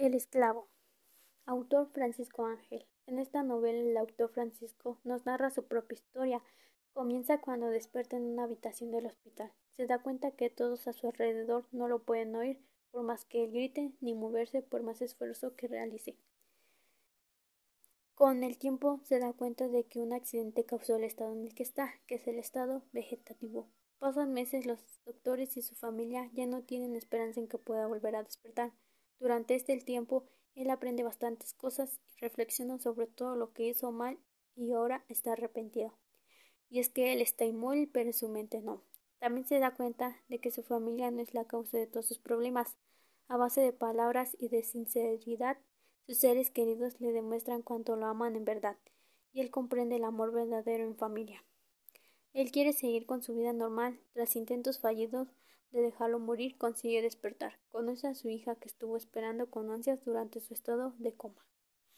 El esclavo. Autor Francisco Ángel. En esta novela el autor Francisco nos narra su propia historia. Comienza cuando despierta en una habitación del hospital. Se da cuenta que todos a su alrededor no lo pueden oír por más que él grite ni moverse por más esfuerzo que realice. Con el tiempo se da cuenta de que un accidente causó el estado en el que está, que es el estado vegetativo. Pasan meses, los doctores y su familia ya no tienen esperanza en que pueda volver a despertar. Durante este tiempo, él aprende bastantes cosas y reflexiona sobre todo lo que hizo mal y ahora está arrepentido. Y es que él está inmóvil, pero su mente no. También se da cuenta de que su familia no es la causa de todos sus problemas. A base de palabras y de sinceridad, sus seres queridos le demuestran cuánto lo aman en verdad, y él comprende el amor verdadero en familia. Él quiere seguir con su vida normal. Tras intentos fallidos de dejarlo morir, consigue despertar. Conoce a su hija que estuvo esperando con ansias durante su estado de coma.